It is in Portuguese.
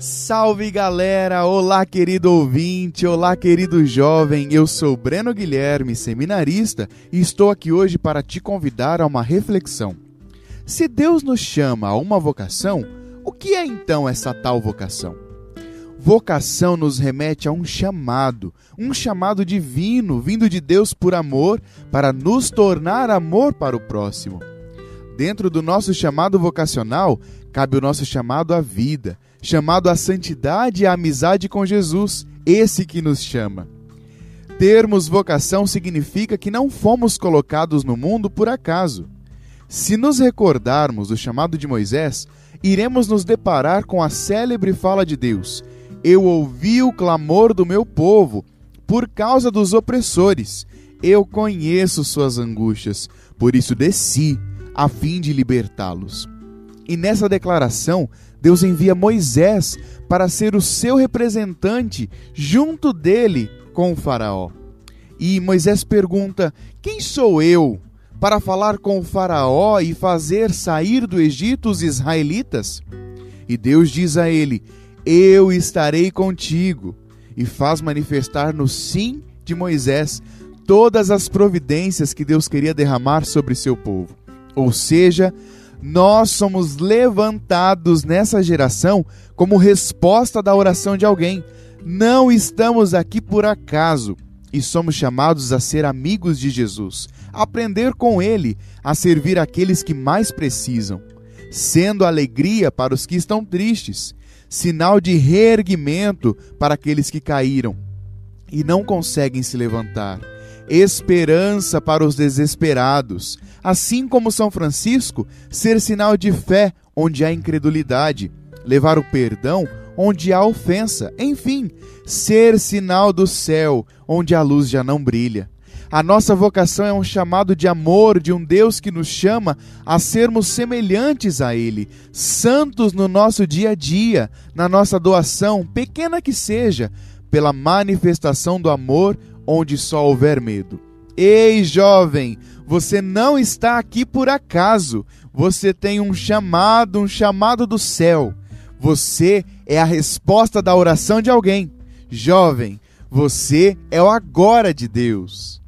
salve galera! Olá, querido ouvinte! Olá, querido jovem! Eu sou Breno Guilherme, seminarista, e estou aqui hoje para te convidar a uma reflexão. Se Deus nos chama a uma vocação, o que é então essa tal vocação? Vocação nos remete a um chamado, um chamado divino vindo de Deus por amor para nos tornar amor para o próximo. Dentro do nosso chamado vocacional, cabe o nosso chamado à vida, chamado à santidade e à amizade com Jesus, esse que nos chama. Termos vocação significa que não fomos colocados no mundo por acaso. Se nos recordarmos do chamado de Moisés, iremos nos deparar com a célebre fala de Deus: Eu ouvi o clamor do meu povo por causa dos opressores. Eu conheço suas angústias, por isso desci a fim de libertá-los. E nessa declaração, Deus envia Moisés para ser o seu representante junto dele com o Faraó. E Moisés pergunta: Quem sou eu para falar com o Faraó e fazer sair do Egito os israelitas? E Deus diz a ele: Eu estarei contigo. E faz manifestar no sim de Moisés todas as providências que Deus queria derramar sobre seu povo. Ou seja, nós somos levantados nessa geração como resposta da oração de alguém. Não estamos aqui por acaso e somos chamados a ser amigos de Jesus, aprender com Ele, a servir aqueles que mais precisam, sendo alegria para os que estão tristes, sinal de reerguimento para aqueles que caíram e não conseguem se levantar esperança para os desesperados, assim como São Francisco, ser sinal de fé onde há incredulidade, levar o perdão onde há ofensa, enfim, ser sinal do céu onde a luz já não brilha. A nossa vocação é um chamado de amor de um Deus que nos chama a sermos semelhantes a Ele, santos no nosso dia a dia, na nossa doação, pequena que seja, pela manifestação do amor onde só houver medo. Ei, jovem, você não está aqui por acaso. Você tem um chamado, um chamado do céu. Você é a resposta da oração de alguém. Jovem, você é o agora de Deus.